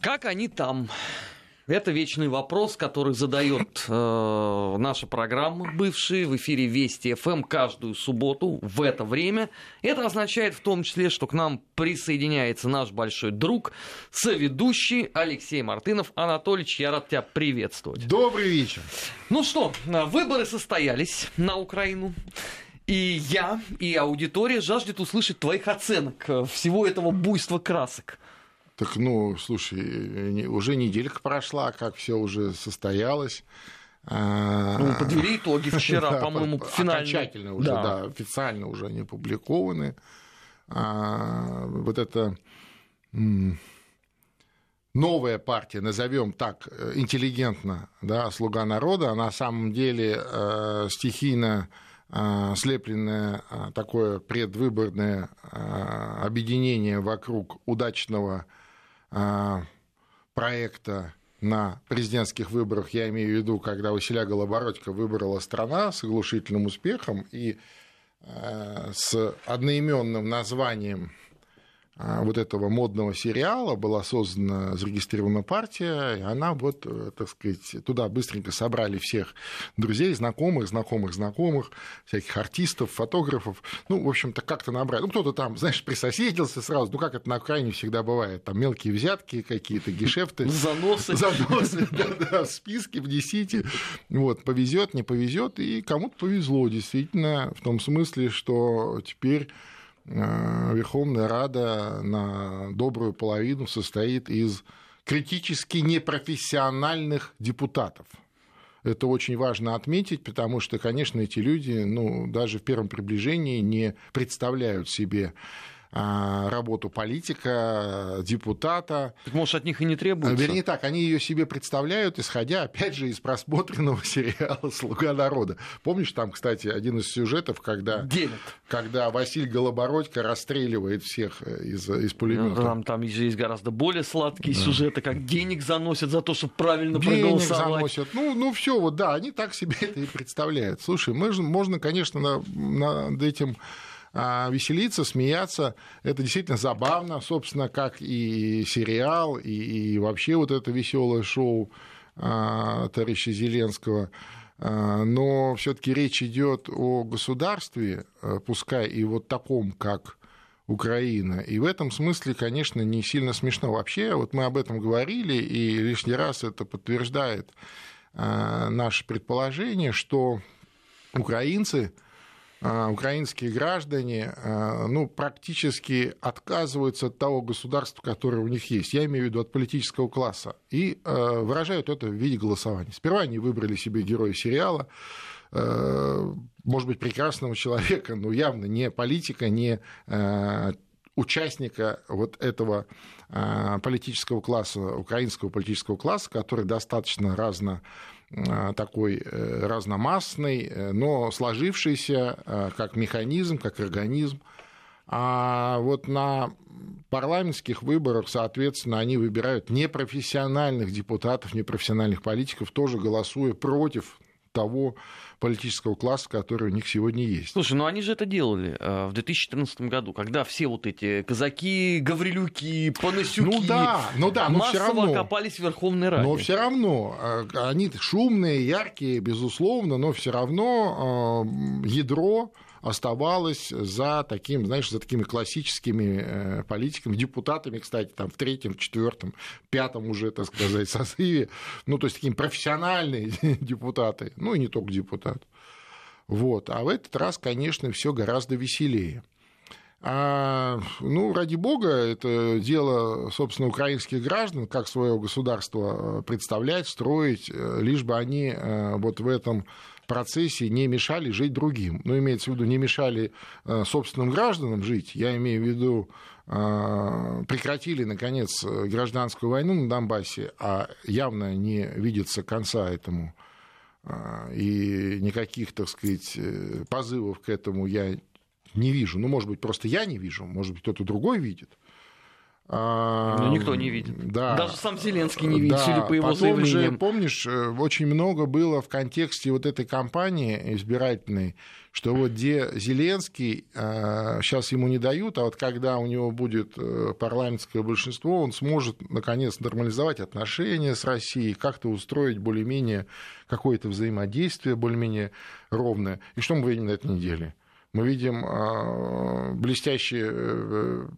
Как они там? Это вечный вопрос, который задает э, наша программа, бывшие в эфире Вести ФМ каждую субботу в это время. Это означает в том числе, что к нам присоединяется наш большой друг, соведущий Алексей Мартынов. Анатольевич, я рад тебя приветствовать. Добрый вечер. Ну что, выборы состоялись на Украину. И я, и аудитория жаждет услышать твоих оценок всего этого буйства красок. Так, ну, слушай, уже неделька прошла, как все уже состоялось. А, ну, подвели итоги вчера, по-моему, финально. Окончательно уже, да. да, официально уже они опубликованы. А, вот это новая партия, назовем так интеллигентно, да, «Слуга народа», на самом деле э, стихийно э, слепленное э, такое предвыборное объединение вокруг удачного а, проекта на президентских выборах, я имею в виду, когда Василя Голобородько выбрала страна с оглушительным успехом и а, с одноименным названием а, вот этого модного сериала была создана, зарегистрирована партия, и она вот, э, так сказать, туда быстренько собрали всех друзей, знакомых, знакомых, знакомых, всяких артистов, фотографов, ну, в общем-то, как-то набрали. Ну, кто-то там, знаешь, присоседился сразу, ну, как это на Украине всегда бывает, там мелкие взятки какие-то, гешефты. Заносы. Заносы, да-да, в списки внесите. Вот, повезет, не повезет, и кому-то повезло, действительно, в том смысле, что теперь Верховная Рада на добрую половину состоит из критически непрофессиональных депутатов. Это очень важно отметить, потому что, конечно, эти люди, ну, даже в первом приближении не представляют себе работу политика, депутата. Так, может, от них и не требуется? Вернее так, они ее себе представляют, исходя, опять же, из просмотренного сериала «Слуга народа». Помнишь, там, кстати, один из сюжетов, когда, Делят. когда Василий Голобородько расстреливает всех э, из, из пулемета. Там, там есть гораздо более сладкие да. сюжеты, как денег заносят за то, чтобы правильно денег проголосовать. заносят. Ну, ну все, вот да, они так себе это и представляют. Слушай, мы, можно, конечно, над этим а, веселиться, смеяться. Это действительно забавно, собственно, как и сериал, и, и вообще вот это веселое шоу а, товарища Зеленского. А, но все-таки речь идет о государстве, пускай и вот таком, как Украина. И в этом смысле, конечно, не сильно смешно. Вообще, вот мы об этом говорили, и лишний раз это подтверждает наше предположение, что украинцы а, украинские граждане а, ну, практически отказываются от того государства, которое у них есть. Я имею в виду от политического класса. И а, выражают это в виде голосования. Сперва они выбрали себе героя сериала, может быть, прекрасного человека, но явно не политика, не участника вот этого политического класса, украинского политического класса, который достаточно разно такой э, разномастный, э, но сложившийся как механизм, как организм. А вот на парламентских выборах, соответственно, они выбирают непрофессиональных депутатов, непрофессиональных политиков, тоже голосуя против того политического класса, который у них сегодня есть. Слушай, ну они же это делали э, в 2014 году, когда все вот эти казаки, гаврилюки, панасюки ну да, ну да, но все равно, окопались в Верховной Раде. Но все равно, э, они шумные, яркие, безусловно, но все равно э, ядро оставалось за таким, знаешь, за такими классическими э, политиками, депутатами, кстати, там в третьем, четвертом, пятом уже, так сказать, созыве, ну, то есть такие профессиональные депутаты, ну, и не только депутат. Вот. А в этот раз, конечно, все гораздо веселее. А, ну, ради бога, это дело, собственно, украинских граждан, как свое государство э, представлять, строить, э, лишь бы они вот в этом процессе не мешали жить другим. Ну, имеется в виду, не мешали э, собственным гражданам жить. Я имею в виду, э, прекратили, наконец, гражданскую войну на Донбассе, а явно не видится конца этому. Э, и никаких, так сказать, позывов к этому я не вижу. Ну, может быть, просто я не вижу, может быть, кто-то другой видит. Ну, никто не видит. Да. Даже сам Зеленский не видит, да. судя по его Потом заявлениям. Же, помнишь, э, очень много было в контексте вот этой кампании избирательной, что вот где Зеленский, сейчас ему не дают, а вот когда у него будет э, парламентское большинство, он сможет, наконец, нормализовать отношения с Россией, как-то устроить более-менее какое-то взаимодействие, более-менее ровное. И что мы видим на этой неделе? Мы видим а, блестящие э,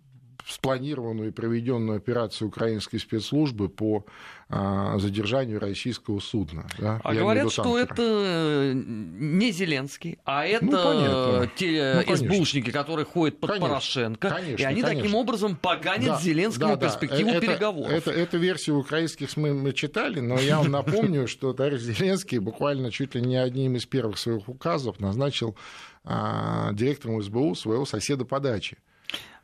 спланированную и проведенную операцию украинской спецслужбы по а, задержанию российского судна. Да? А Я говорят, что это не Зеленский, а это понятно. те Ну, конечно. СБУшники, которые ходят под Конечно. Порошенко, Конечно, и они таким конечно. образом поганят Да, Зеленскому да, да. перспективу это, переговоров. Это, это версию украинских СМИ мы читали, но я вам напомню, что товарищ Зеленский буквально чуть ли не одним из первых своих указов назначил директором СБУ своего соседа по даче.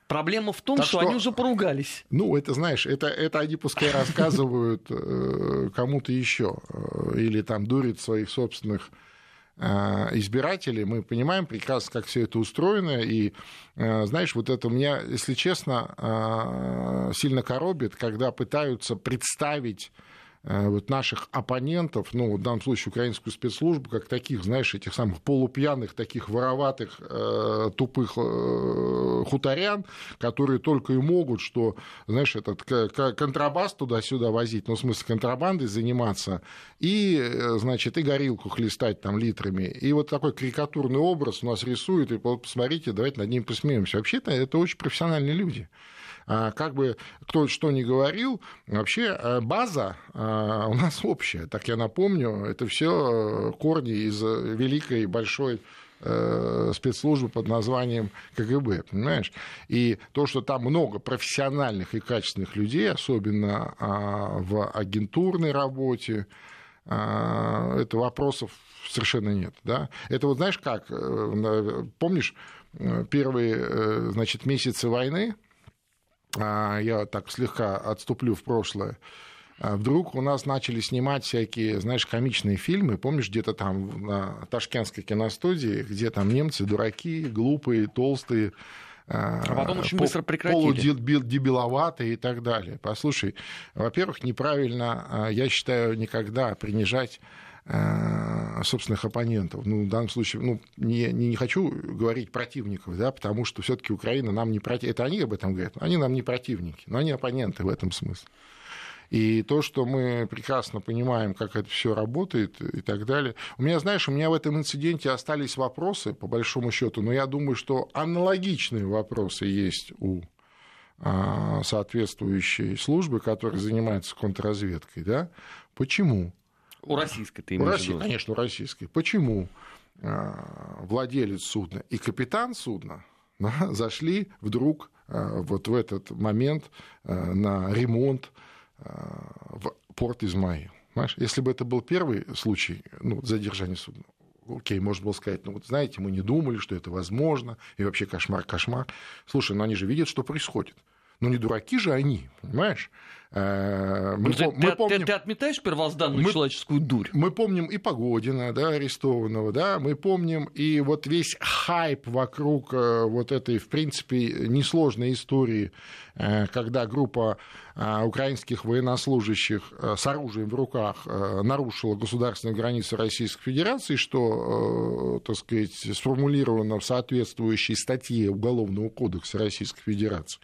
Проблема в том, Так что, что- они уже поругались. Ну, это, знаешь, это, это они пускай рассказывают э, кому-то еще э, или там дурят своих собственных э, избирателей. Мы понимаем прекрасно, как все это устроено. И, э, знаешь, вот это меня, если честно, э, сильно коробит, когда пытаются представить вот наших оппонентов, ну, в данном случае украинскую спецслужбу, как таких, знаешь, этих самых полупьяных, таких вороватых, э, тупых э, хуторян, которые только и могут, что, знаешь, этот контрабас туда-сюда возить, ну, в смысле, контрабандой заниматься, и, э, значит, и горилку хлестать там литрами. И вот такой карикатурный образ у нас рисует, и вот посмотрите, давайте над ним посмеемся. Вообще-то это очень профессиональные люди. А, Как бы кто что ни говорил, вообще э, база а, у нас общая. Так я напомню, это все корни из э, великой большой э, спецслужбы под названием КГБ, понимаешь? И то, что там много профессиональных и качественных людей, особенно а, в агентурной работе, это вопросов совершенно нет. Да? Это вот знаешь как, э, помнишь, э, первые э, значит, месяцы войны, я так слегка отступлю в прошлое, а вдруг у нас начали снимать всякие, знаешь, комичные фильмы, помнишь, где-то там на Ташкентской киностудии, где там немцы дураки, глупые, толстые, А потом очень быстро прекратили. полудебиловатые и так далее. Послушай, во-первых, неправильно, а, я считаю, никогда принижать а, собственных оппонентов. Ну, в данном случае, ну, не, не, не хочу говорить противников, да, потому что все-таки Украина нам не противник. Это они об этом говорят, они нам не противники, но они оппоненты в этом смысле. И то, что мы прекрасно понимаем, как это все работает и так далее. У меня, знаешь, у меня в этом инциденте остались вопросы, по большому счету, но я думаю, что аналогичные вопросы есть у а, соответствующей службы, которая занимается контрразведкой. Да? Почему? У российской ты У имеешь в России, конечно, у российской. Почему а, владелец судна и капитан судна зашли вдруг а, вот в этот момент а, на ремонт в порт Измаил? Понимаешь? Если бы это был первый случай ну, задержания судна, окей, можно было сказать, ну вот знаете, мы не думали, что это возможно, и вообще кошмар, кошмар. Слушай, ну они же видят, что происходит. Ну не дураки же они, понимаешь? Э, Мы, ты, мы ты- помним... ты- ты отметаешь первозданную Мы- человеческую дурь? Мы помним и Погодина, да, арестованного, да, мы помним и вот весь хайп вокруг э, вот этой, в принципе, несложной истории, э, когда группа украинских военнослужащих с оружием в руках нарушила государственные границы Российской Федерации, что, так сказать, сформулировано в соответствующей статье Уголовного кодекса Российской Федерации.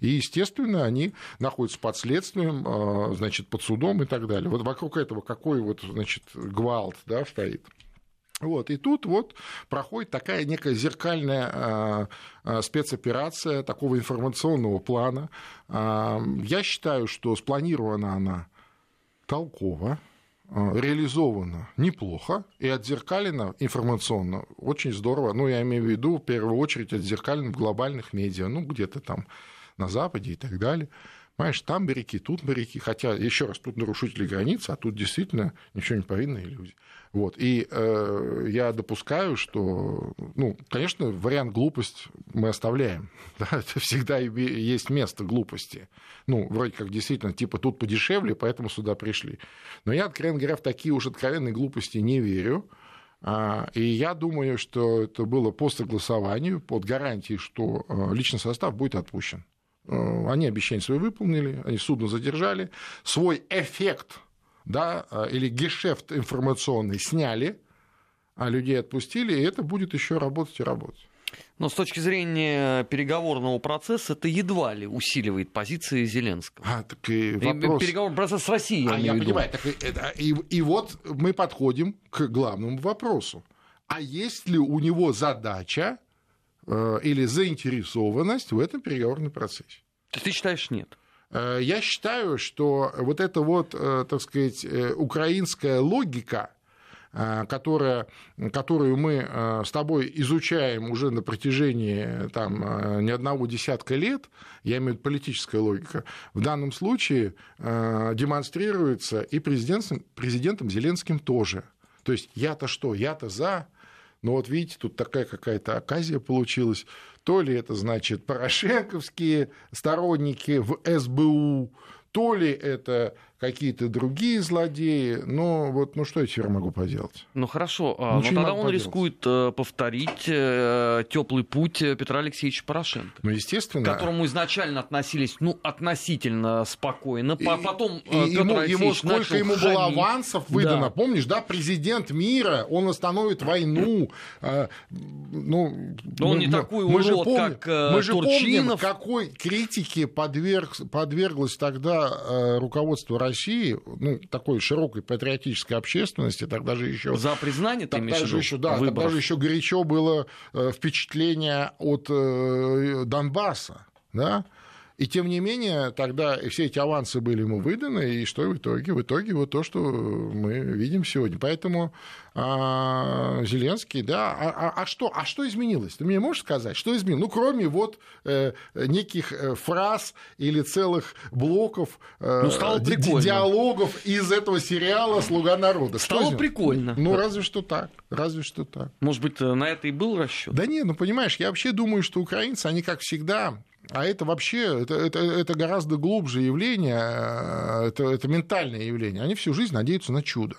И, естественно, они находятся под следствием, э, значит, под судом и так далее. Вот вокруг этого какой вот, значит, гвалт, да, стоит. Вот, и тут вот проходит такая некая зеркальная а, а, спецоперация такого информационного плана. А, Я считаю, что спланирована она толково, а, реализована неплохо и отзеркалена информационно очень здорово. Ну, я имею в виду, в первую очередь, отзеркалена в глобальных медиа, ну, где-то там на Западе и так далее. Понимаешь, там моряки, тут моряки. Хотя, еще раз, тут нарушители границ, а тут действительно ничего не повинные люди. Вот. И э, я допускаю, что, ну, конечно, вариант глупость мы оставляем. Да, это всегда есть место глупости. Ну, вроде как действительно, типа, тут подешевле, поэтому сюда пришли. Но я, откровенно говоря, в такие уж откровенные глупости не верю. А, И я думаю, что это было по согласованию, под гарантией, что э, личный состав будет отпущен. Э, они обещания свои выполнили, они судно задержали, свой эффект да, э, или гешефт информационный сняли, а людей отпустили, и это будет еще работать и работать. Но с точки зрения переговорного процесса это едва ли усиливает позиции Зеленского. А, так и вопрос... Переговорный процесс с Россией, а, я, я понимаю. Так, и, и, и вот мы подходим к главному вопросу. А есть ли у него задача или заинтересованность в этом переговорном процессе? То есть ты считаешь нет? Э, я считаю, что вот эта вот, э, так сказать, э, украинская логика, которая, которую мы с тобой изучаем уже на протяжении там, не одного десятка лет, я имею в виду политическая логика, в данном случае демонстрируется и президентом, президентом Зеленским тоже. То есть я-то что, я-то за, но вот видите, тут такая какая-то оказия получилась. То ли это значит порошенковские сторонники в СБУ, то ли это какие-то другие злодеи, но вот, ну что я теперь могу поделать? Ну хорошо, а, но тогда он поделать. рискует э, повторить э, теплый путь Петра Алексеевича Порошенко. Ну, естественно. К которому изначально относились, ну, относительно спокойно. И, Потом и Петр ему, ему сколько ему хамить. было авансов выдано, да. помнишь, да, президент мира, он остановит войну. Э, ну, но он мы, не такой мы, урод, же помним, как мы же Турчинов. помним, какой критике подверг, подверглось тогда руководство России России, ну, такой широкой патриотической общественности, тогда же еще... За признание тогда же еще, да, тогда же еще горячо было э, впечатление от э, Донбасса, да, и тем не менее, тогда все эти авансы были ему выданы, и что в итоге? В итоге вот то, что мы видим сегодня. Поэтому а, Зеленский, да, а, а, а что, а что изменилось? Ты мне можешь сказать, что изменилось? Ну, кроме вот э, неких э, фраз или целых блоков э, ну, стало ди- диалогов из этого сериала "Слуга народа". Стало что прикольно. Ну, разве что так, разве что так. Может быть, на это и был расчет? Да нет, ну понимаешь, я вообще думаю, что украинцы, они как всегда а это вообще, это, это, это гораздо глубже явление, э, это, это ментальное явление. Они всю жизнь надеются на чудо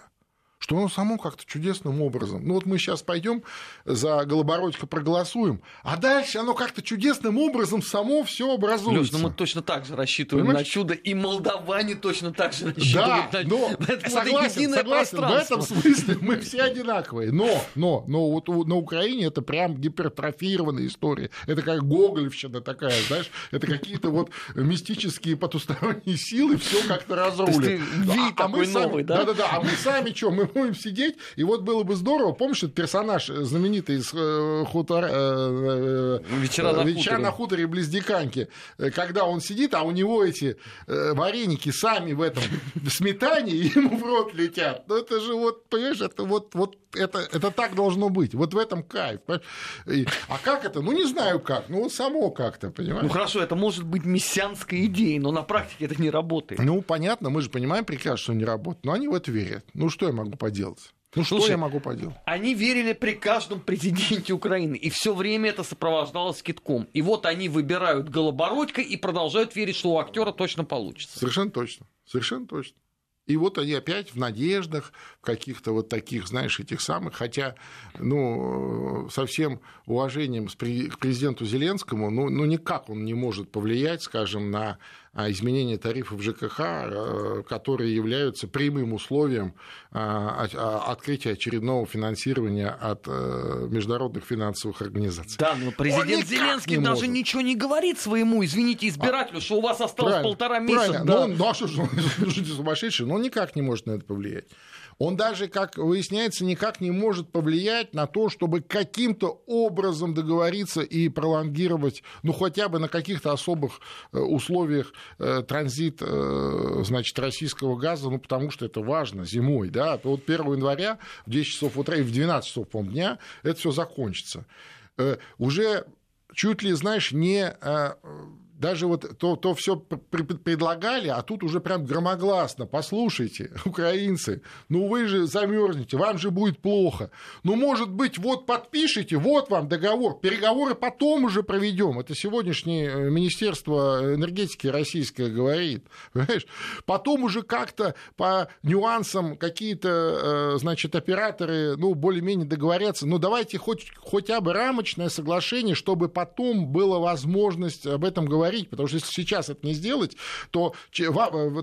что оно само как-то чудесным образом. Ну вот мы сейчас пойдем за Голобородько проголосуем, а дальше оно как-то чудесным образом само все образуется. Леш, ну мы точно так же рассчитываем Понимаете? на чудо, и молдаване точно так же рассчитывают да, на но, это согласен, согласен, в этом смысле мы все одинаковые. Но, но, но вот на Украине это прям гипертрофированная история. Это как гоголевщина такая, знаешь, это какие-то вот мистические потусторонние силы все как-то разрулят. А, а мы сами, да? Да-да-да, а мы сами что, мы будем сидеть, и вот было бы здорово, помнишь, этот персонаж знаменитый из э, хутора, э, э, «Вечера, на, «Вечера на хуторе» близ Диканьки, когда он сидит, а у него эти вареники сами в этом в сметане, ему в рот летят. Ну, это же вот, понимаешь, это вот, вот это, это так должно быть. Вот в этом кайф. И, а как это? Ну, не знаю как. Ну, само как-то, понимаешь? Ну, хорошо, это может быть мессианской идеей, но на практике это не работает. Ну, понятно, мы же понимаем прекрасно, что не работает. Но они в это верят. Ну, что я могу поделать? Ну Слушай, что я могу поделать? Они верили при каждом президенте Украины, и все время это сопровождалось китком. И вот они выбирают Голобородько и продолжают верить, что у актера точно получится. Совершенно точно. Совершенно точно. И вот они опять в надеждах, в каких-то вот таких, знаешь, этих самых, хотя, ну, со всем уважением к президенту Зеленскому, ну, ну никак он не может повлиять, скажем, на а, изменение тарифов ЖКХ, э, которые являются прямым условием а, а, открытия очередного финансирования от э, международных финансовых организаций. Да, но президент Зеленский не даже может. ничего не говорит своему, извините, избирателю, а, что у вас осталось правильно, полтора месяца. Правильно. Да. Ну, ну а что же, он сумасшедший, но он никак не может на это повлиять он даже, как выясняется, никак не может повлиять на то, чтобы каким-то образом договориться и пролонгировать, ну, хотя бы на каких-то особых э, условиях э, транзит, э, значит, российского газа, ну, потому что это важно зимой, да, то вот 1 января в 10 часов утра и в 12 часов, по дня это все закончится. Уже чуть ли, знаешь, не даже вот то, то все предлагали, а тут уже прям громогласно. Послушайте, украинцы, ну вы же замерзнете, вам же будет плохо. Ну, может быть, вот подпишите, вот вам договор, переговоры потом уже проведем. Это сегодняшнее э, Министерство энергетики российское говорит. Понимаешь? Потом уже как-то по нюансам какие-то, э, значит, операторы, ну, более-менее договорятся. Ну, давайте хоть, хотя бы рамочное соглашение, чтобы потом была возможность об этом говорить говорить, потому что если сейчас это не сделать, то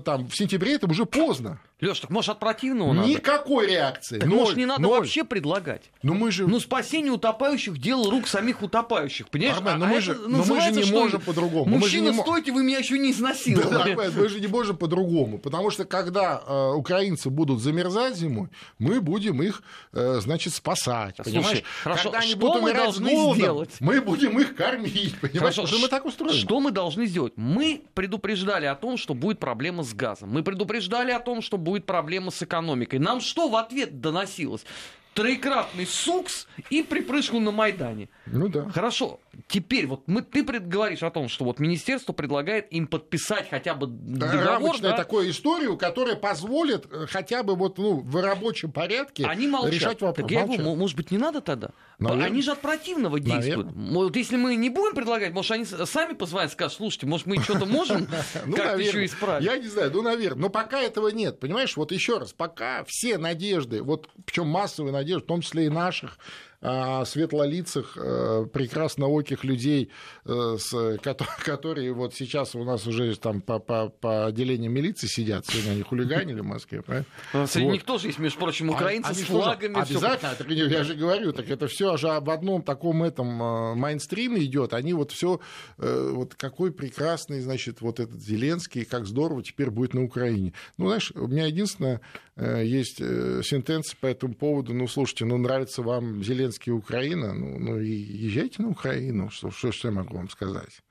там, в сентябре это уже поздно. Леш, так может от противного надо? Никакой реакции. Так ноль, может не надо ноль. вообще предлагать? Ну мы же... Ну спасение утопающих дело рук самих утопающих, понимаешь? Армен, но а мы же- но мы же не можем по-другому. Мужчина, не стойте, вы меня еще не Да, изнасиловали. Армен, мы же не можем по-другому, потому что когда э, украинцы будут замерзать зимой, мы будем их, э, значит, спасать, Слушай, понимаешь? хорошо, когда они будут мы должны голодом, сделать? мы будем их кормить, понимаешь? Хорошо, что мы так устроены. Что мы должны сделать? Мы предупреждали о том, что будет проблема с газом. Мы предупреждали о том, что будет проблема с экономикой. Нам что в ответ доносилось? Троекратный сукс и припрыжку на Майдане. Ну да. Хорошо, теперь вот мы, ты говоришь о том, что вот министерство предлагает им подписать хотя бы договор, рамочную да? такую историю, которая позволит э, хотя бы вот ну, в рабочем порядке Они молчат. решать вопрос. Так я Молчат. говорю, мо- может быть, не надо тогда? Наверно. Они же от противного действуют. Вот если мы не будем предлагать, может, они сами позвонят, скажут, слушайте, может, мы что-то можем Ну, как-то еще исправить? Я не знаю, ну, наверное. Но пока этого нет. Понимаешь, вот еще раз, пока все надежды, вот причем массовые надежды, в том числе и наших, а, светлолицых, э, прекраснооких людей, э, которые вот сейчас у нас уже там по, по, по отделениям милиции сидят, сегодня они хулиганили в Москве, правильно? Среди Вот. них тоже есть, между прочим, украинцы А- с флагами. Обязательно, так я же говорю, так это все же об одном таком этом э, майнстриме идет. Они вот все, вот какой прекрасный, значит, вот этот Зеленский, как здорово теперь будет на Украине. Ну, знаешь, у меня единственное есть сентенция по этому поводу. Ну, слушайте, ну, нравится вам Зеленский и Украина, ну, ну и езжайте на Украину. Что, что, что я могу вам сказать?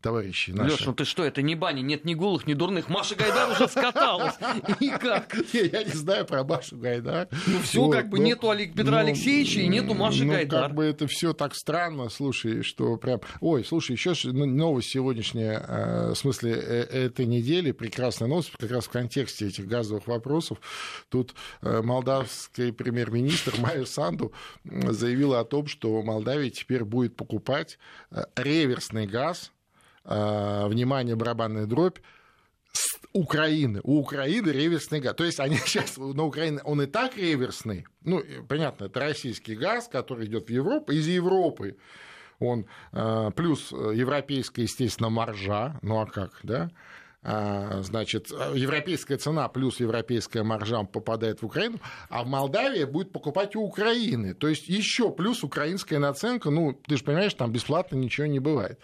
Товарищи наши. Леш, ну ты что, это не баня, нет ни голых, ни дурных. Маша Гайдар уже скаталась. И как? Я, не знаю про Машу Гайдар. Ну все, как бы но- нету Петра ну, Алексеевича и нету Маши ну, Гайдар. как бы это все так странно, слушай, что прям... Ой, слушай, еще новость сегодняшняя, э, в смысле э, этой недели, прекрасная новость, как раз в контексте этих газовых вопросов. Тут э, молдавский премьер-министр Майя Санду заявила о том, что Молдавия теперь будет покупать реверсный газ, внимание, барабанная дробь, с Украины. У Украины реверсный газ. То есть они сейчас на Украине, он и так реверсный. Ну, понятно, это российский газ, который идет в Европу, из Европы. Он э, плюс э, европейская, естественно, маржа. Ну а как, да? А, Значит, европейская цена плюс европейская маржа попадает в Украину, а в Молдавии будет покупать у Украины. То есть еще плюс украинская наценка. Ну, ты же понимаешь, там бесплатно ничего не бывает.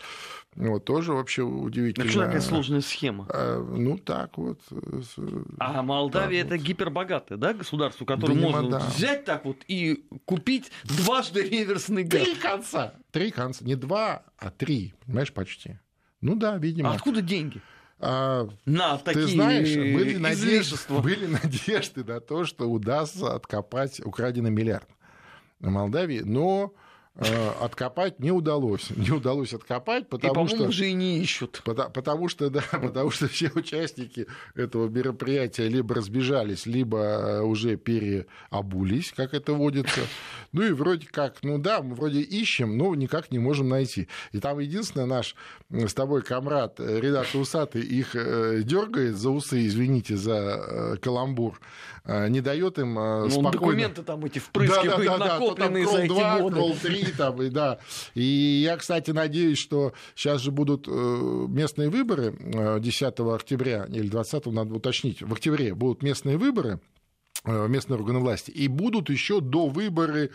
Вот тоже вообще удивительно. Что такая сложная схема? А, Ну, так вот. с- А Молдавия Так это гипербогатое, да, государство, которое Видимо, можно да. взять так вот и купить дважды реверсный газ. Три конца. Три конца. Не два, а три. Понимаешь, почти. Ну да, видимо. А откуда деньги? А, На такие ты знаешь, были надежды, были надежды на то, что удастся откопать украденный миллиард на Молдавии, но Э, откопать не удалось. Не удалось откопать, потому и, что... уже и не ищут. Потому, потому что, да, потому что все участники этого мероприятия либо разбежались, либо э, уже переобулись, как это водится. Ну и вроде как, ну да, мы вроде ищем, но никак не можем найти. И там единственное, наш э, с тобой комрад Редат Усатый их дергает за усы, извините за каламбур, не дает им ну, документы там эти впрыскивают, да, да, да, накопленные да, да, за эти годы. 3, России, там, и да. И я, кстати, надеюсь, что сейчас же будут э, местные выборы э, 10 октября, или 20, надо уточнить, в октябре будут местные выборы местные органы власти. И будут еще до выборы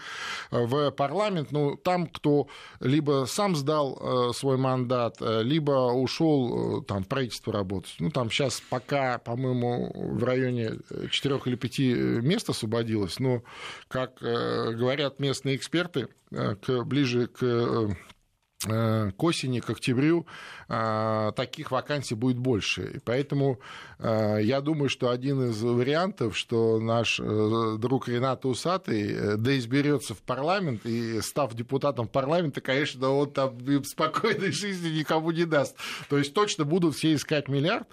э, в парламент, ну, там, кто либо сам сдал э, свой мандат, э, либо ушел э, там, в правительство работать. Ну, там сейчас пока, по-моему, в районе 4 или 5 мест освободилось, но, как э, говорят местные эксперты, э, к, ближе к э, э, к осени, к октябрю э, таких вакансий будет больше. И поэтому э, я думаю, что один из вариантов, что наш э, друг Ренат Усатый э, да изберется в парламент, и став депутатом парламента, конечно, он там спокойной жизни никому не даст. То есть точно будут все искать миллиард,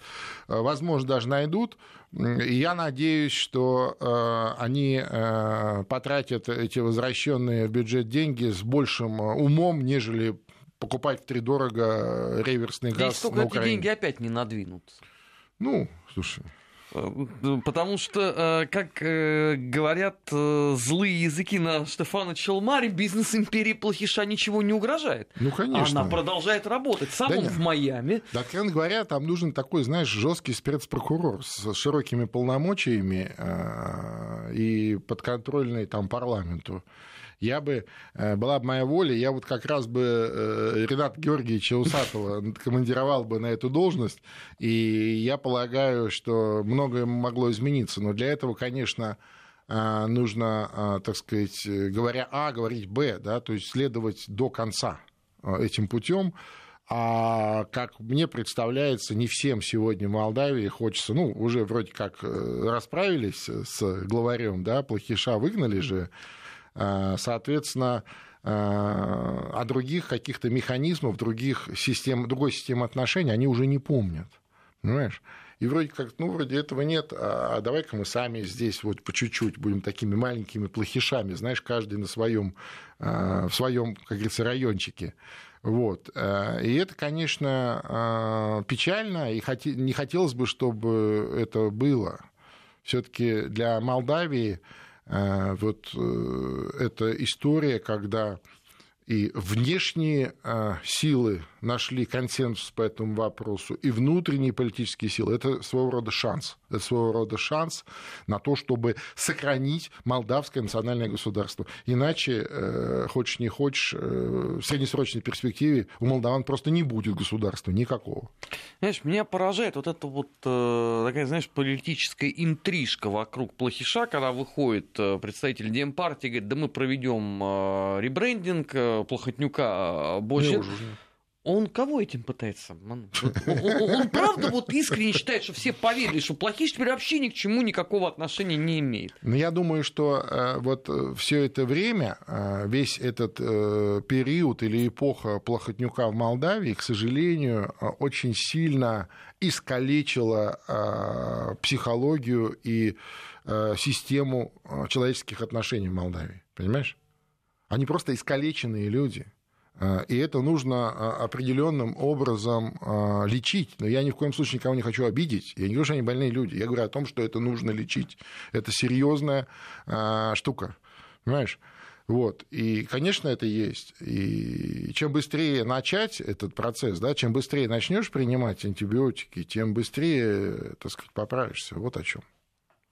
э, возможно, даже найдут. И я надеюсь, что э, они э, потратят эти возвращенные в бюджет деньги с большим э, умом, нежели покупать втридорого реверсный Здесь газ только на эти Украине. деньги опять не надвинут. Ну, слушай, Э, потому что, э, как э, говорят злые языки на Штефана Челмаре, бизнес империи плохиша ничего не угрожает. Ну, конечно. Она продолжает работать. Сам да он нет. в Майами. Да, откровенно говоря, там нужен такой, знаешь, жесткий спецпрокурор с широкими полномочиями и подконтрольный там парламенту я бы, э, была бы моя воля, я вот как раз бы э, Ренат Георгиевича Усатова командировал бы на эту должность, и я полагаю, что многое могло измениться, но для этого, конечно, э, нужно, так сказать, говоря А, говорить Б, да, то есть следовать до конца этим путем. А как мне представляется, не всем сегодня в Молдавии хочется, ну, уже вроде как расправились с главарем, да, плохиша выгнали же, соответственно, э, о других каких-то механизмов, других систем, другой системы отношений они уже не помнят. Понимаешь? И вроде как, ну, вроде этого нет, а давай-ка мы сами здесь вот по чуть-чуть будем такими маленькими плохишами, знаешь, каждый на своем, э, в своем, как говорится, райончике. Вот. И это, конечно, печально, и не хотелось бы, чтобы это было. Все-таки для Молдавии Э, вот э, эта история, когда и внешние а, силы нашли консенсус по этому вопросу, и внутренние политические силы. Это своего рода шанс. Это своего рода шанс на то, чтобы сохранить молдавское национальное государство. Иначе, э, хочешь не хочешь, в среднесрочной перспективе у молдаван просто не будет государства никакого. Знаешь, меня поражает вот эта вот такая, знаешь, политическая интрижка вокруг плохиша, когда выходит представитель Демпартии, говорит, да мы проведем ребрендинг, Плохотнюка а, больше... Он кого этим пытается? Он, он, он правда вот искренне считает, что все поверили, что плохиш теперь вообще ни к чему никакого отношения не имеет. Ну, я думаю, что э, вот э, все это время, э, весь этот период или эпоха Плохотнюка в Молдавии, к сожалению, очень сильно искалечила психологию и систему человеческих отношений в Молдавии. Понимаешь? Они просто искалеченные люди. А, и это нужно а, определенным образом а, лечить. Но я ни в коем случае никого не хочу обидеть. Я не говорю, что они больные люди. Я говорю о том, что это нужно лечить. Это серьезная штука. Понимаешь? Вот. И, конечно, это есть. И чем быстрее начать этот процесс, да, чем быстрее начнешь принимать антибиотики, тем быстрее, так сказать, поправишься. Вот о чем.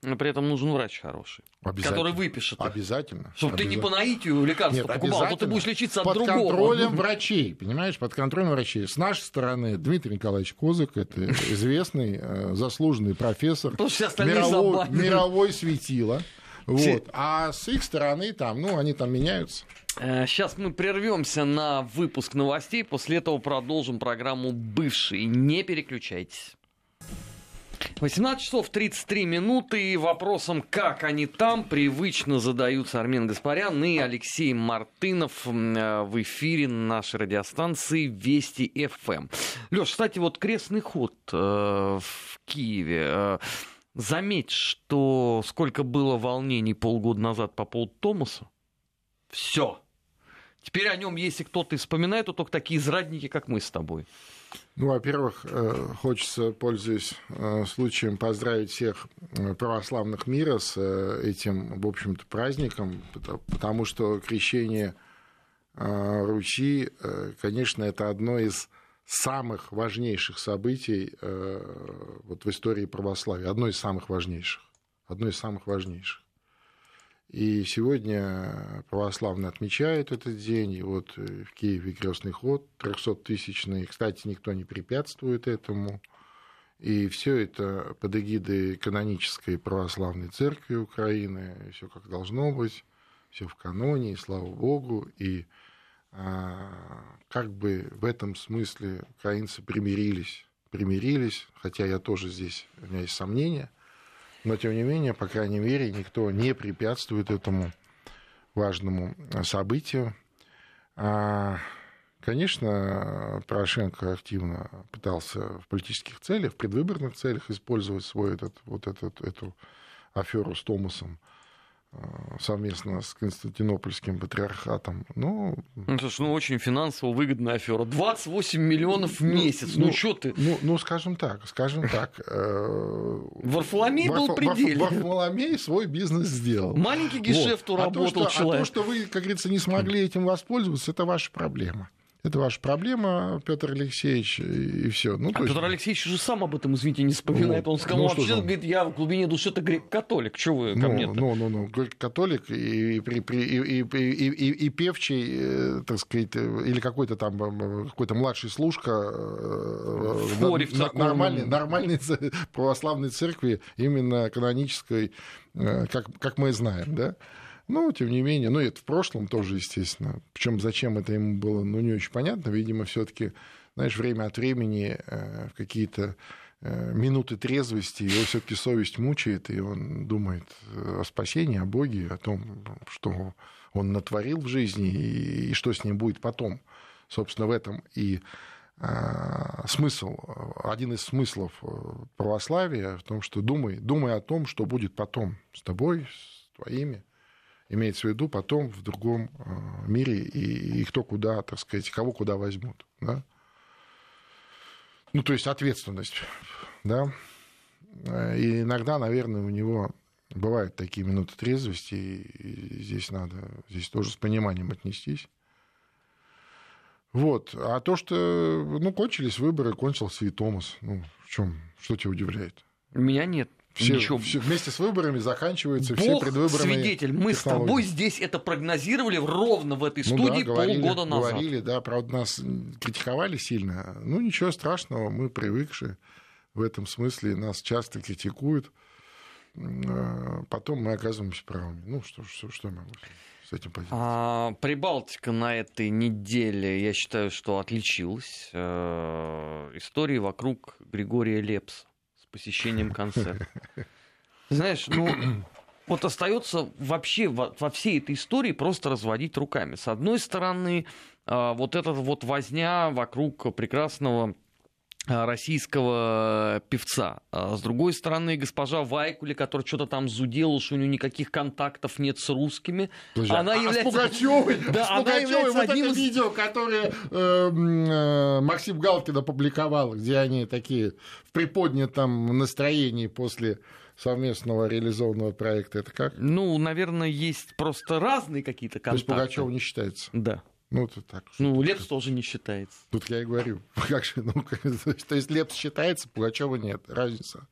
Но при этом нужен врач хороший, который выпишет. Их. Обязательно. Чтобы ты не по наитию лекарства Нет, покупал, а то ты будешь лечиться от под другого. Под контролем врачей, понимаешь, под контролем врачей. С нашей стороны Дмитрий Николаевич Козык, это известный, э, заслуженный профессор, мировой, мировой светило. Вот. А с их стороны там, ну, они там меняются. Сейчас э, мы прервемся на выпуск новостей, после этого продолжим программу «Бывший». Не переключайтесь. 18 часов 33 минуты. И вопросом, как они там, привычно задаются Армен Гаспарян и Алексей Мартынов э, в эфире нашей радиостанции Вести ФМ. Эм. Леш, кстати, вот крестный ход э, в Киеве. Э, заметь, что сколько было волнений полгода назад по поводу Томаса. Все. Теперь о нем, если кто-то вспоминает, то только такие зрадники, как мы с тобой. Ну, во-первых, э, хочется, пользуясь э, случаем, поздравить всех э, православных мира с этим, в общем-то, праздником, потому что крещение Ручи, конечно, это одно из самых важнейших событий вот в истории православия, одно из самых важнейших, одно из самых важнейших. И сегодня православные отмечают этот день, и вот э, в Киеве крестный ход 300-тысячный. Кстати, никто не препятствует этому. И все это под эгидой канонической православной церкви Украины, все как должно быть, все в каноне, и слава Богу. И а, как бы в этом смысле украинцы примирились, примирились, хотя я тоже здесь, у меня есть сомнения – но, тем не менее, по крайней мере, никто не препятствует этому важному событию. А, конечно, Порошенко активно пытался в политических целях, в предвыборных целях использовать свой этот, вот этот, эту аферу с Томасом совместно с Константинопольским патриархатом. Ну, ну слушай, ну очень финансово выгодная афера. 28 миллионов в ну, месяц. Ну, ну что ты? Ну, ну, скажем так, скажем так. Э, Варфоломей был предельный. Варфоломей свой бизнес сделал. Маленький гешефт вот. работал а то, что, человек. А то, что вы, как говорится, не смогли этим воспользоваться, это ваша проблема. Это ваша проблема, Петр Алексеевич, и все. Ну, а есть... Петр Алексеевич уже сам об этом, извините, не вспоминает. Он сказал, ну, вообще, он говорит, я в глубине души это грек-католик. Чего вы ко ну, мне Ну, ну, ну, грек-католик и, и, и, и, и, и, и певчий, э, так сказать, или какой-то там э, какой-то младший служка в э, хоре на, в нормальной, нормальной православной церкви, именно канонической, как, как мы знаем, да? Но, тем не менее, ну, это в прошлом тоже, естественно. Причем зачем это ему было, ну, не очень понятно. Видимо, все таки знаешь, время от времени э, в какие-то э, минуты трезвости его все таки совесть мучает, и он думает о спасении, о Боге, о том, что он натворил в жизни и, и что с ним будет потом. Собственно, в этом и э, смысл, один из смыслов православия в том, что думай, думай о том, что будет потом с тобой, с твоими имеется в виду потом в другом э, мире и, и кто куда, так сказать, кого куда возьмут. Да? Ну, то есть ответственность, да. И иногда, наверное, у него бывают такие минуты трезвости, и здесь надо, здесь тоже с пониманием отнестись. Вот. А то, что, ну, кончились выборы, кончился и Томас. Ну, в чем, что тебя удивляет? Меня нет. Все, Ничего. все вместе с выборами заканчиваются Бог все предвыборные свидетель. Мы технологии. с тобой здесь это прогнозировали ровно в этой студии ну, да, говорили, полгода назад. Говорили, да, правда, нас критиковали сильно. Ну, ничего страшного, мы привыкшие в этом смысле. Нас часто критикуют. А, потом мы оказываемся правыми. Ну, что, что, что могу с этим поделать? А, Прибалтика на этой неделе, я считаю, что отличилась. Э, истории вокруг Григория Лепса посещением концерта. Знаешь, ну, вот остается вообще во, во всей этой истории просто разводить руками. С одной стороны, а, вот эта вот возня вокруг прекрасного российского певца. А с другой стороны, госпожа Вайкули, которая что-то там зудела, что у нее никаких контактов нет с русскими. Подожди, она а является... с Пугачевой, да, с она является вот одним это из... видео, которое э, э, Максим Галкин опубликовал, где они такие в приподнятом настроении после совместного реализованного проекта. Это как? Ну, наверное, есть просто разные какие-то контакты. То есть Пугачева не считается? Да. Ну, это так. Ну, Лепс тоже не считается. Тут я и говорю. Как же, ну, то есть Лепс считается, Пугачева нет. Разница.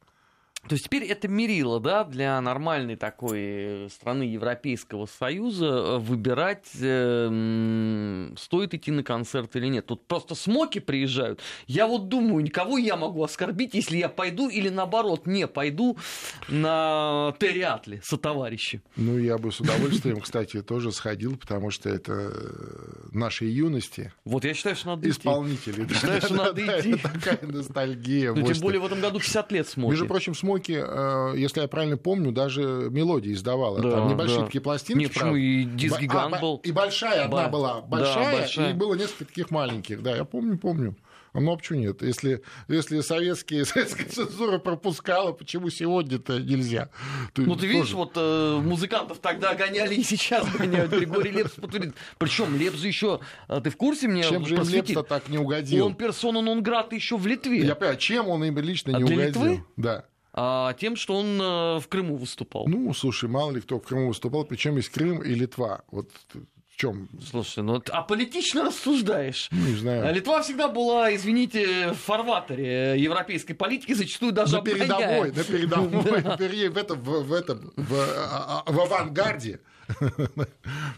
То есть теперь это мерило, да, для нормальной такой э, страны Европейского Союза э, выбирать, э, стоит идти на концерт или нет. Тут просто смоки приезжают. Я вот думаю, никого я могу оскорбить, если я пойду или наоборот не пойду на Териатли со товарищи. Ну, я бы с удовольствием, кстати, тоже сходил, потому что это э, нашей юности. Вот я считаю, что надо Исполнители. идти. Считаю, что надо идти. Такая ностальгия. Ну, тем более в этом году 50 лет смоки. Между прочим, смоки Смоки, э, если я правильно помню, даже мелодии издавала. Да, Там небольшие да. такие пластинки. Нет, почему и диск-гигант а, был. И большая одна была. Большая, да, большая, и было несколько таких маленьких. Да, я помню, помню. Ну, а почему нет? Если, если советские, советская цензура пропускала, почему сегодня-то нельзя? Ты ну, ты тоже... видишь, вот э, музыкантов тогда гоняли и сейчас гоняют. Григорий Лепс подтвердит. Причем Лепс еще, а ты в курсе мне Чем же Лепс так не угодил? Он персона нон еще в Литве. Я понимаю, чем он им лично а не угодил? Литвы? Да а тем, что он э, в Крыму выступал. Ну, слушай, мало ли кто в Крыму выступал, причем есть Крым и Литва. Вот в чем? Слушай, ну а политично рассуждаешь. Ну, не знаю. А Литва всегда была, извините, в фарватере европейской политики, зачастую даже на передовой, на передовой, в этом, в этом, в а, а, авангарде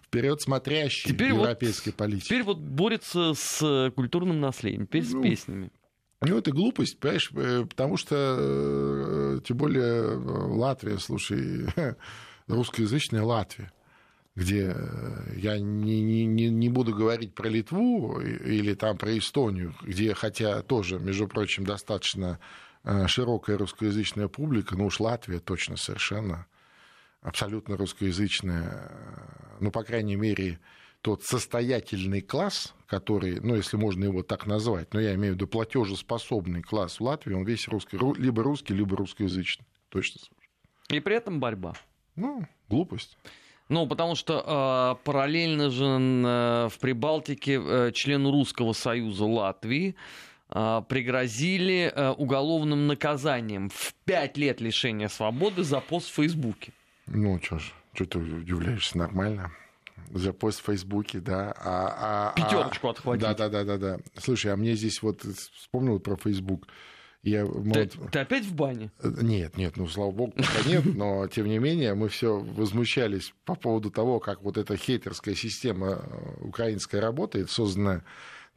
вперед смотрящий европейской политики. Теперь вот борется с культурным наследием, теперь с ну, песнями. Ну, это глупость, понимаешь, э, потому что, э, тем более, э, Латвия, слушай, русскоязычная Латвия, где я не, не, не буду говорить про Литву или там про Эстонию, где, хотя тоже, между прочим, достаточно широкая русскоязычная публика, но уж Латвия точно совершенно абсолютно русскоязычная, ну, по крайней мере, тот состоятельный класс, который, ну, если можно его так назвать, но я имею в виду платежеспособный класс в Латвии, он весь русский, либо русский, либо русскоязычный. Точно. И при этом борьба. Ну, Глупость. Ну, потому что э, параллельно же э, в Прибалтике э, члену Русского Союза Латвии э, пригрозили э, уголовным наказанием в пять лет лишения свободы за пост в Фейсбуке. Ну, что ж, что ты удивляешься, нормально. За пост в Фейсбуке, да. А, а, Пятерочку отхватить. Да, да, да, да, да. Слушай, а мне здесь вот вспомнил про Фейсбук. Я, ты, вот... ты опять в бане? Э, нет, нет, ну, слава богу, пока нет, но, тем не менее, мы все возмущались по поводу того, как вот эта хейтерская система э, украинская работает, созданная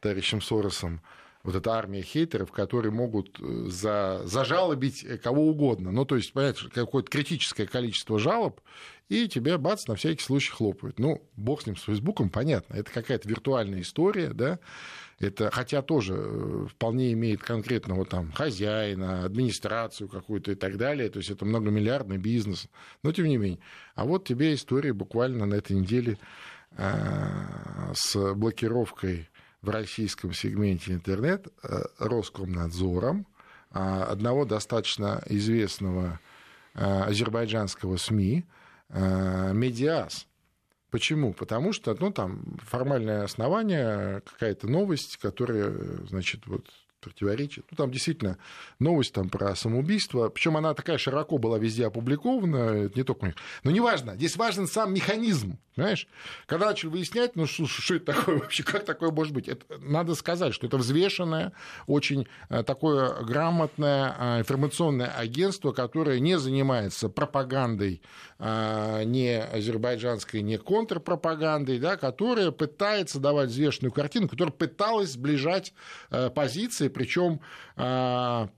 товарищем Соросом, вот эта армия хейтеров, которые могут э, за, зажалобить кого угодно. Ну, то есть, понимаете, какое-то критическое количество жалоб, и тебе, бац, на всякий случай хлопают. Ну, бог с ним, с Фейсбуком, понятно, это какая-то виртуальная история, да, это, хотя тоже э, вполне имеет конкретного там хозяина, администрацию какую-то и так далее. То есть это многомиллиардный бизнес. Но тем не менее. А вот тебе история буквально на этой неделе э, с блокировкой в российском сегменте интернет э, Роскомнадзором одного достаточно известного азербайджанского СМИ Медиас. Почему? Потому что, ну, там формальное основание, какая-то новость, которая, значит, вот противоречит. Ну, там действительно новость там про самоубийство. Причем она такая широко была везде опубликована, не только у них. Но неважно, здесь важен сам механизм. Понимаешь? Когда начали выяснять, ну что, что это такое вообще, как такое может быть, это, надо сказать, что это взвешенное, очень э, такое грамотное э, информационное агентство, которое не занимается пропагандой э, не азербайджанской, не контрпропагандой, да, которое пытается давать взвешенную картину, которая пыталась сближать позиции, причем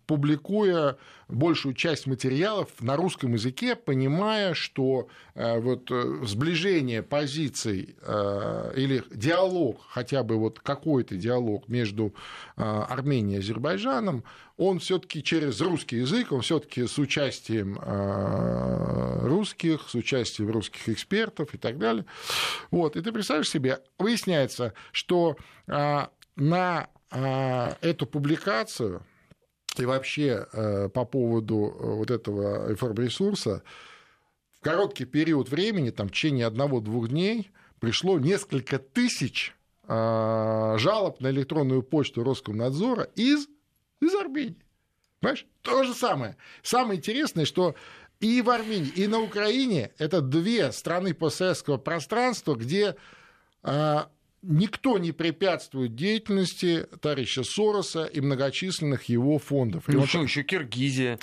публикуя большую часть материалов на русском языке, понимая, что э, вот э, сближение позиций э, или диалог, хотя бы вот какой-то диалог между Арменией и Азербайджаном, он все-таки через русский язык, он все-таки с участием русских, с участием русских экспертов и так далее. Вот. И ты представляешь себе, выясняется, что на эту публикацию и вообще э, по поводу э, вот этого информресурса, в короткий период времени, там, в течение одного-двух дней, пришло несколько тысяч э, жалоб на электронную почту Роскомнадзора из, из Армении. Понимаешь? То же самое. Самое интересное, что и в Армении, и на Украине это две страны постсоветского пространства, где никто не препятствует деятельности товарища Сороса и многочисленных его фондов. Ну, и что, еще Киргизия.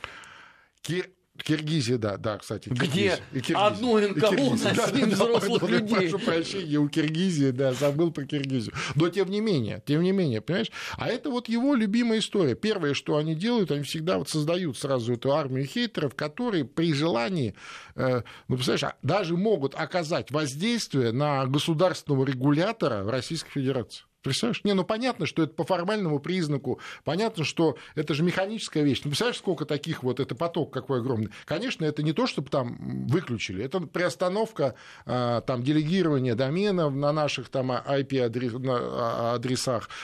Кир... Киргизия, да, да, кстати. Где одно НКО на да, да, взрослых да, людей. Прошу прощения, у Киргизии, да, забыл про Киргизию. Но тем не менее, тем не менее, понимаешь? А это вот его любимая история. Первое, что они делают, они всегда вот создают сразу эту армию хейтеров, которые при желании, э, ну, представляешь, а даже могут оказать воздействие на государственного регулятора в Российской Федерации. Представляешь? Не, ну понятно, что это по формальному признаку, понятно, что это же механическая вещь. Ну, представляешь, сколько таких вот, это поток какой огромный. Конечно, это не то, чтобы там выключили, это приостановка, а, там, делегирования доменов на наших там IP-адресах,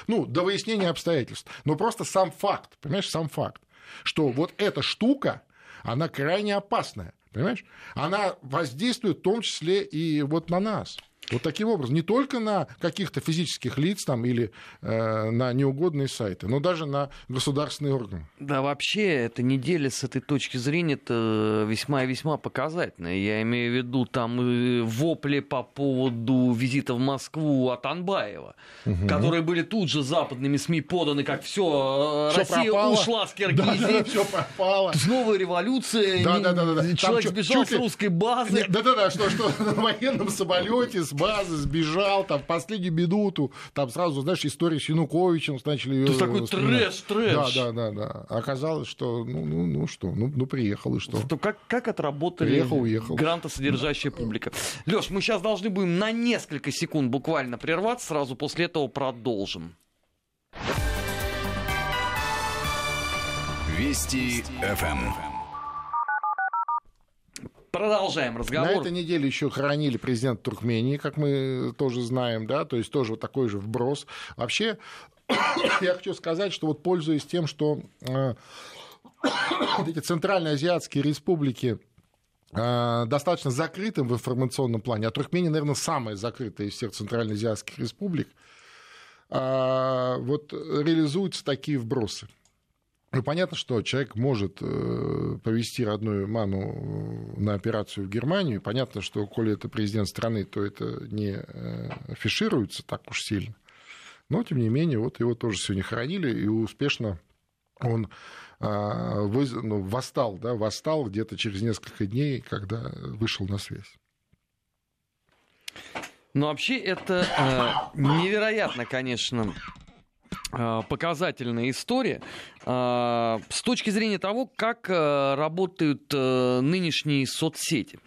ну, до выяснения обстоятельств. Но просто сам факт, понимаешь, сам факт, что вот эта штука, она крайне опасная, понимаешь? Она воздействует в том числе и вот на нас. Вот таким образом, не только на каких-то физических лиц там, или э, на неугодные сайты, но даже на государственные органы. Да, вообще, эта неделя с этой точки зрения -то весьма и весьма показательная. Я имею в виду там вопли по поводу визита в Москву от Анбаева, угу. которые были тут же западными СМИ поданы, как все, э, Россия пропало. ушла с Киргизии. Да, все пропало. Новая революция. Да, да, да, да. Человек сбежал с русской базы. Да, да, да, что, что на военном самолете с базы сбежал, там, в последнюю минуту, там сразу, знаешь, история с Януковичем начали ее... То есть такой трэш, трэш. Да, да, да, да. Оказалось, что, ну, ну, ну что, ну, ну приехал и что. То как, как отработали приехал, уехал. грантосодержащая публика. Леш, мы сейчас должны будем на несколько секунд буквально прерваться, сразу после этого продолжим. Вести ФМ. Продолжаем разговор. На этой неделе еще хоронили президента Туркмении, как мы тоже знаем, да, то есть тоже вот такой же вброс. Вообще, я хочу сказать, что вот пользуясь тем, что э, эти центральноазиатские республики э, достаточно закрытым в информационном плане, а Туркмения, наверное, самая закрытая из всех центральноазиатских республик, э, вот реализуются такие вбросы. Ну, понятно, что человек может э, повести родную маму на операцию в Германию. Понятно, что, коли это президент страны, то это не э, афишируется так уж сильно. Но, тем не менее, вот его тоже сегодня хоронили, и успешно он а, вы, ну, восстал, да, восстал где-то через несколько дней, когда вышел на связь. Ну, вообще, это э, невероятно, конечно, э, показательная история э, с точки зрения того, как э, работают э, нынешние соцсети.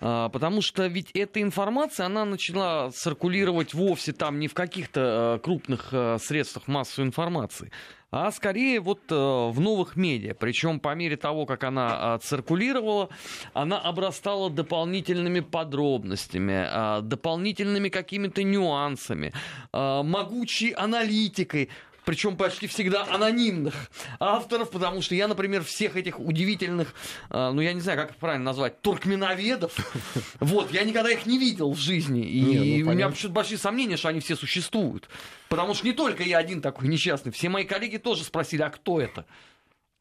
А, потому что ведь эта информация, она начала циркулировать вовсе там не в каких-то э, крупных средствах массовой информации, а скорее вот в новых медиа. Причем по мере того, как она циркулировала, она обрастала дополнительными подробностями, дополнительными какими-то нюансами, могучей аналитикой причем почти всегда анонимных авторов, потому что я, например, всех этих удивительных, э, ну, я не знаю, как их правильно назвать, туркменоведов, вот, я никогда их не видел в жизни, и ну, у меня почему-то большие сомнения, что они все существуют, потому что не только я один такой несчастный, все мои коллеги тоже спросили, а кто это?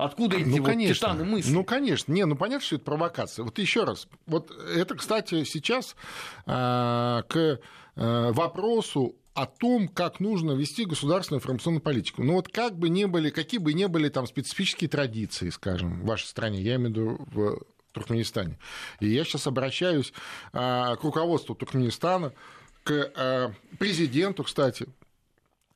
Откуда эти ну, конечно. вот титаны мысли? Ну, конечно. Не, ну понятно, что это провокация. Вот еще раз. Вот это, кстати, сейчас э, к э, вопросу о том, как нужно вести государственную информационную политику. Ну вот как бы ни были, какие бы ни были там специфические традиции, скажем, в вашей стране, я имею в виду в Туркменистане. И я сейчас обращаюсь а, к руководству Туркменистана, к а, президенту, кстати,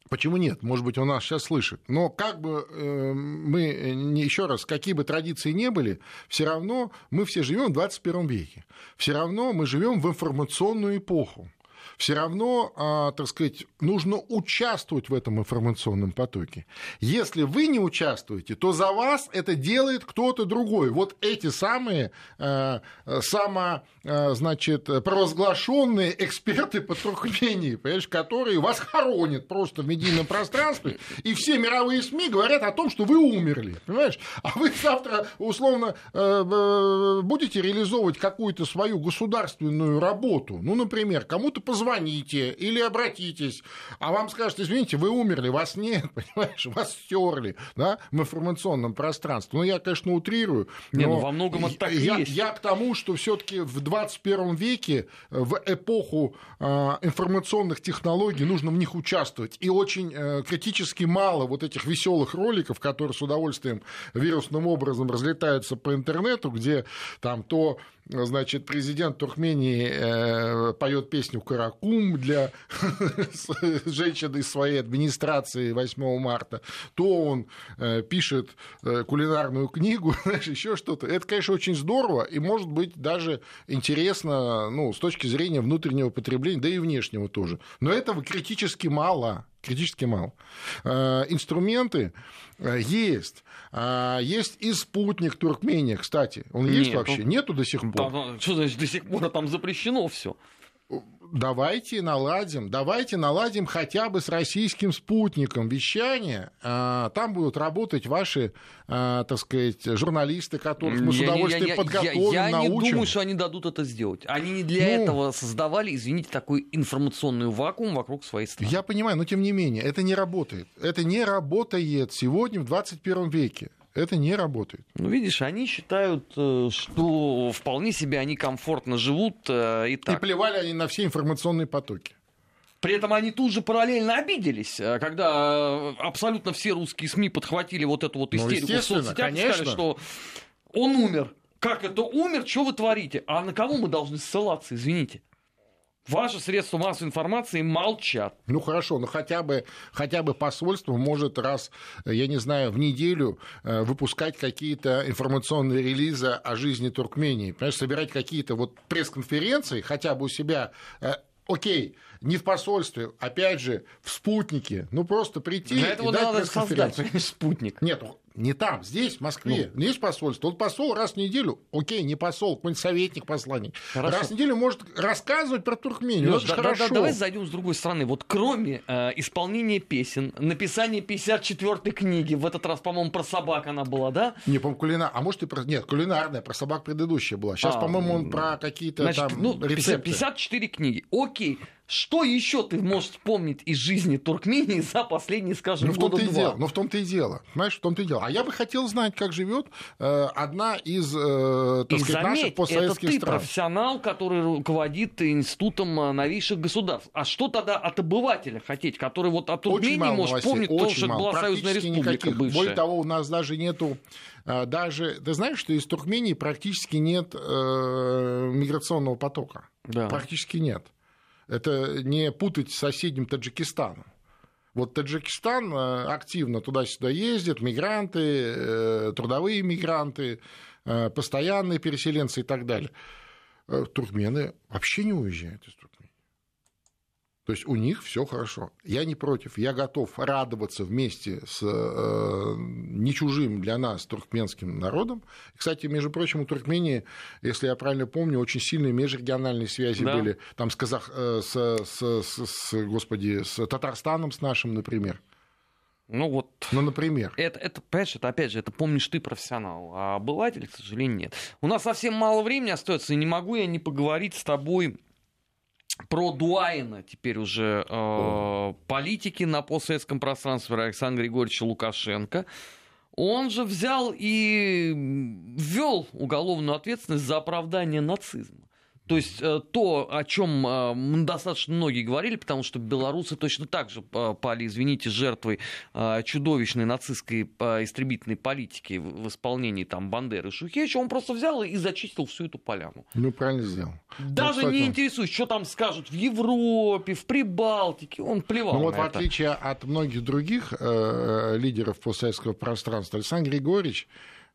Почему нет? Может быть, он нас сейчас слышит. Но как бы э, мы, еще раз, какие бы традиции не были, все равно мы все живем в 21 веке. Все равно мы живем в информационную эпоху все равно, а, так сказать, нужно участвовать в этом информационном потоке. Если вы не участвуете, то за вас это делает кто-то другой. Вот эти самые а, само, а, значит, провозглашенные эксперты по Туркмении, понимаешь, которые вас хоронят просто в медийном пространстве, и все мировые СМИ говорят о том, что вы умерли, понимаешь? А вы завтра, условно, будете реализовывать какую-то свою государственную работу, ну, например, кому-то позвонить позвоните или обратитесь, а вам скажут, извините, вы умерли, вас нет, понимаешь, вас стерли да, в информационном пространстве. Ну, я, конечно, утрирую. Не, ну, во многом это так я, есть. Я к тому, что все таки в 21 веке, в эпоху э, информационных технологий, нужно в них участвовать. И очень э, критически мало вот этих веселых роликов, которые с удовольствием вирусным образом разлетаются по интернету, где там то значит, президент Туркмении э, поет песню «Каракум» для женщины своей администрации 8 марта, то он э, пишет э, кулинарную книгу, еще что-то. Это, конечно, очень здорово и, может быть, даже интересно ну, с точки зрения внутреннего потребления, да и внешнего тоже. Но этого критически мало критически мало. Инструменты есть. А, есть и спутник Туркмения, кстати. Он Нет, есть вообще? Он... Нету до сих пор. Там, что значит до сих пор? Там запрещено все давайте наладим, давайте наладим хотя бы с российским спутником вещание. А, там будут работать ваши, а, так сказать, журналисты, которых мы с удовольствием я, я, подготовим, я, я научим. Я не думаю, что они дадут это сделать. Они не для ну, этого создавали, извините, такой информационный вакуум вокруг своей страны. Я понимаю, но тем не менее, это не работает. Это не работает сегодня в 21 веке это не работает. Ну, видишь, они считают, э, что вполне себе они комфортно живут э, и так. И плевали они на все информационные потоки. При этом они тут же параллельно обиделись, э, когда абсолютно все русские СМИ подхватили вот эту вот ну, истерику ну, в соцсетях конечно. и сказали, что он умер. Как это умер? Что вы творите? А на кого мы должны ссылаться, извините? Ваши средства массовой информации молчат. Ну хорошо, но хотя бы, хотя бы посольство может раз, я не знаю, в неделю э, выпускать какие-то информационные релизы о жизни Туркмении. Понимаешь, собирать какие-то вот пресс-конференции хотя бы у себя э, окей, не в посольстве, опять же, в спутнике. Ну, просто прийти Для этого и дать надо создать спутник. Нет, Не там, здесь, в Москве. Ну, есть посольство. Вот посол раз в неделю, окей, не посол, какой-нибудь советник, посланник. Хорошо. Раз в неделю может рассказывать про Туркмению. Леш, да, да, да, давай зайдем с другой стороны. Вот кроме э, исполнения песен, написания 54-й книги, в этот раз, по-моему, про собак она была, да? Не, по-моему, кулинар... А может и про... Нет, кулинарная, про собак предыдущая была. Сейчас, а, по-моему, он про какие-то там ну, рецепты. 54 книги. Окей. Что еще ты можешь вспомнить из жизни Туркмении за последние, скажем, ну, в года том-то два? И дело, ну, в том-то и дело. Понимаешь, в том-то и дело. А я бы хотел знать, как живет э, одна из, э, так и сказать, заметь, наших постсоветских это ты стран. профессионал, который руководит институтом э, новейших государств. А что тогда от обывателя хотеть, который вот от Туркмении может помнить, то, что мало. была Союзная республика никаких. бывшая. Более того, у нас даже нету э, даже, ты знаешь, что из Туркмении практически нет э, миграционного потока. Да. Практически нет. Это не путать с соседним Таджикистаном. Вот Таджикистан э, активно туда-сюда ездит, мигранты, э, трудовые мигранты, э, постоянные переселенцы и так далее. Туркмены вообще не уезжают из Туркмении. То есть у них все хорошо. Я не против. Я готов радоваться вместе с э, не чужим для нас туркменским народом. Кстати, между прочим, у Туркмении, если я правильно помню, очень сильные межрегиональные связи да. были. Там с, Казах... Э, с, с, с, с, господи, с Татарстаном с нашим, например. Ну вот. Ну, например. Это, это, понимаешь, это опять же, это помнишь ты профессионал, а обыватель, к сожалению, нет. У нас совсем мало времени остается, и не могу я не поговорить с тобой про Дуайна теперь уже э, политики на постсоветском пространстве Александра Григорьевича Лукашенко. Он же взял и ввел уголовную ответственность за оправдание нацизма. То есть э, то, о чем э, достаточно многие говорили, потому что белорусы точно так же э, пали, извините, жертвой чудовищной нацистской истребительной политики в исполнении там Бандеры и Шухевича, он просто взял и зачистил всю эту поляну. Ну, правильно сделал. Даже ну, не интересуюсь, что там скажут в Европе, в Прибалтике, он плевал Ну вот в это. отличие от многих других э, лидеров постсоветского пространства, Александр Григорьевич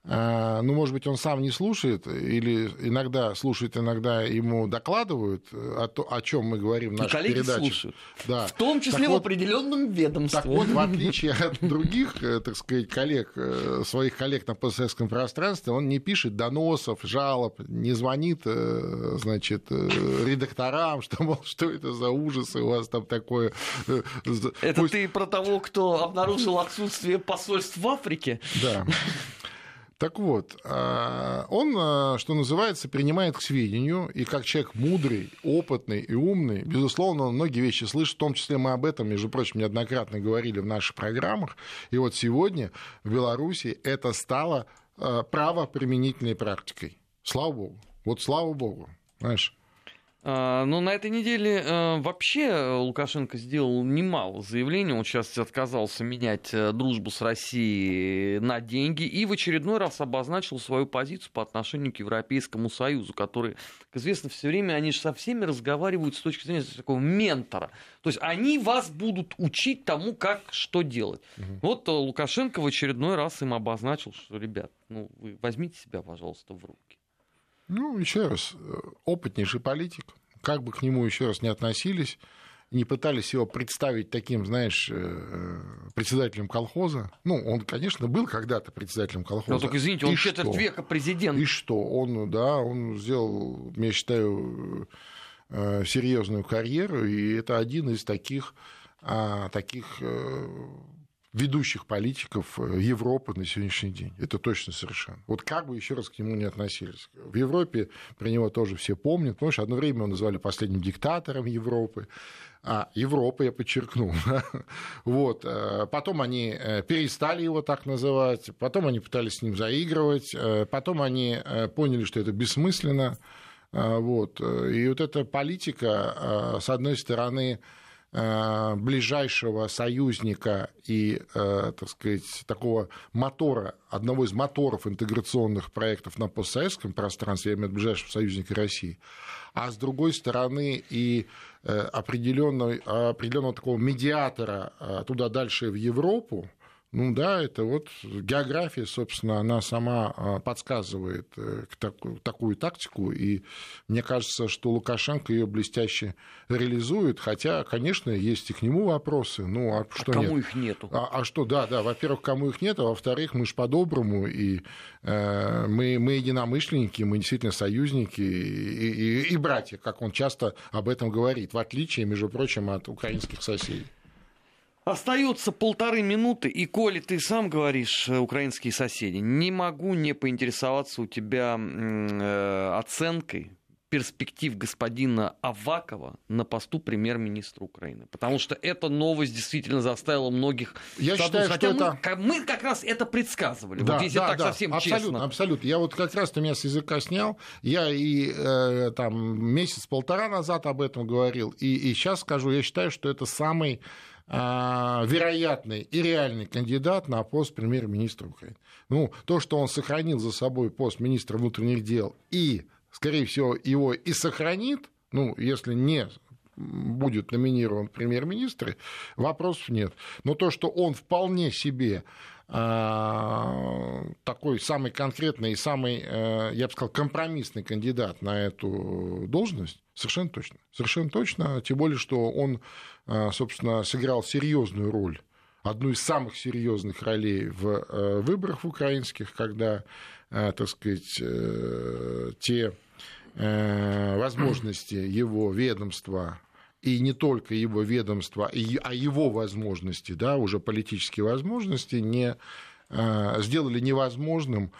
ну, может быть, он сам не слушает, или иногда слушает, иногда ему докладывают о, то, о чем мы говорим в нашей передаче. слушают. Да. В том числе так в вот, определенном ведомстве. Так вот, в отличие от других, э, так сказать, коллег, э, своих коллег на постсоветском пространстве, он не пишет доносов, жалоб, не звонит, э, значит, редакторам, что, мол, что это за ужасы у вас там такое. Это Пусть... ты про того, кто обнаружил отсутствие посольств в Африке? Да. Так вот, а, он, а, что называется, принимает к сведению, и как человек мудрый, опытный и умный, безусловно, он многие вещи слышит, в том числе мы об этом, между прочим, неоднократно говорили в наших программах, и вот сегодня в Беларуси это стало а, правоприменительной практикой. Слава богу. Вот слава богу. Знаешь, Но ну, на этой неделе э, вообще Лукашенко сделал немало заявлений. Он сейчас отказался менять э, дружбу с Россией на деньги и в очередной раз обозначил свою позицию по отношению к Европейскому Союзу, который, как известно, все время они же со всеми разговаривают с точки зрения такого ментора. То есть они вас будут учить тому, как что делать. Угу. Вот э, Лукашенко в очередной раз им обозначил, что, ребят, ну вы возьмите себя, пожалуйста, в руки. Ну, еще раз, э, опытнейший политик, как бы к нему еще раз не относились, не пытались его представить таким, знаешь, э, председателем колхоза. Ну, он, конечно, был когда-то председателем колхоза. Ну, только извините, он четверть века президент. И что? Он, да, он сделал, я считаю, э, серьезную карьеру, и это один из таких, а, таких ведущих политиков э, Европы на сегодняшний день. Это точно совершенно. Вот как бы еще раз к нему не относились. В Европе про него тоже все помнят. Что одно время его называли последним диктатором Европы. А, Европы, я подчеркну. вот. Э, потом они э, перестали его так называть, потом они пытались с ним заигрывать, потом они поняли, что это бессмысленно. Вот. И вот эта политика, с одной стороны, ближайшего союзника и, э, так сказать, такого мотора, одного из моторов интеграционных проектов на постсоветском пространстве, я имею в виду ближайшего союзника России, а с другой стороны и э, определенного, определенного такого медиатора туда дальше в Европу, Ну да, это вот география, собственно, она сама а, подсказывает э, такую тактику, и мне кажется, что Лукашенко ее блестяще реализует, хотя, конечно, есть и к нему вопросы. Ну, а, а что кому нет? их нету? А, а что, да, да, во-первых, кому их нет, а во-вторых, мы же по-доброму, и э, мы, мы единомышленники, мы действительно союзники и, и, и братья, как он часто об этом говорит, в отличие, между прочим, от украинских соседей. Остается полторы минуты, и коли ты сам говоришь, э, украинские соседи, не могу не поинтересоваться у тебя э, оценкой перспектив господина Авакова на посту премьер-министра Украины. Потому что эта новость действительно заставила многих... Я считаю, Хотя что мы, это... мы как раз это предсказывали. Да, вот если да, так да, совсем абсолютно, честно. Абсолютно. Я вот как раз ты меня с языка снял. Я и э, там месяц-полтора назад об этом говорил. И, и сейчас скажу, я считаю, что это самый вероятный и реальный кандидат на пост премьер-министра Украины. Ну, то, что он сохранил за собой пост министра внутренних дел и, скорее всего, его и сохранит, ну, если не будет номинирован премьер-министр, вопросов нет. Но то, что он вполне себе а, такой самый конкретный и самый, э, я бы сказал, компромиссный кандидат на эту должность, совершенно точно. Совершенно точно, тем более, что он а, собственно, сыграл серьезную роль одну из самых серьезных ролей в э, выборах украинских, когда, э, так сказать, э, те возможности его ведомства и не только его ведомства, а его возможности, да, уже политические возможности не сделали невозможным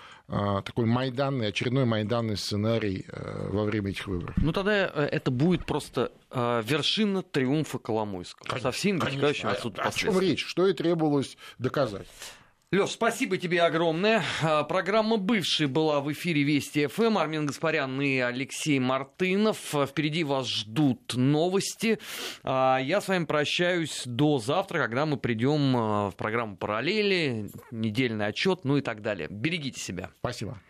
такой майданный, очередной майданный сценарий э, во время этих выборов. Ну тогда э, это будет просто э, вершина триумфа Коломойского. Конечно, со всеми отсюда а, О чем речь? Что и требовалось доказать. Леш, спасибо тебе огромное. А, программа «Бывший» была в эфире Вести ФМ. Армин Гаспарян и Алексей Мартынов. Впереди вас ждут новости. А, я с вами прощаюсь до завтра, когда мы придем в программу «Параллели», недельный отчет, ну и так далее. Берегите себя. Спасибо.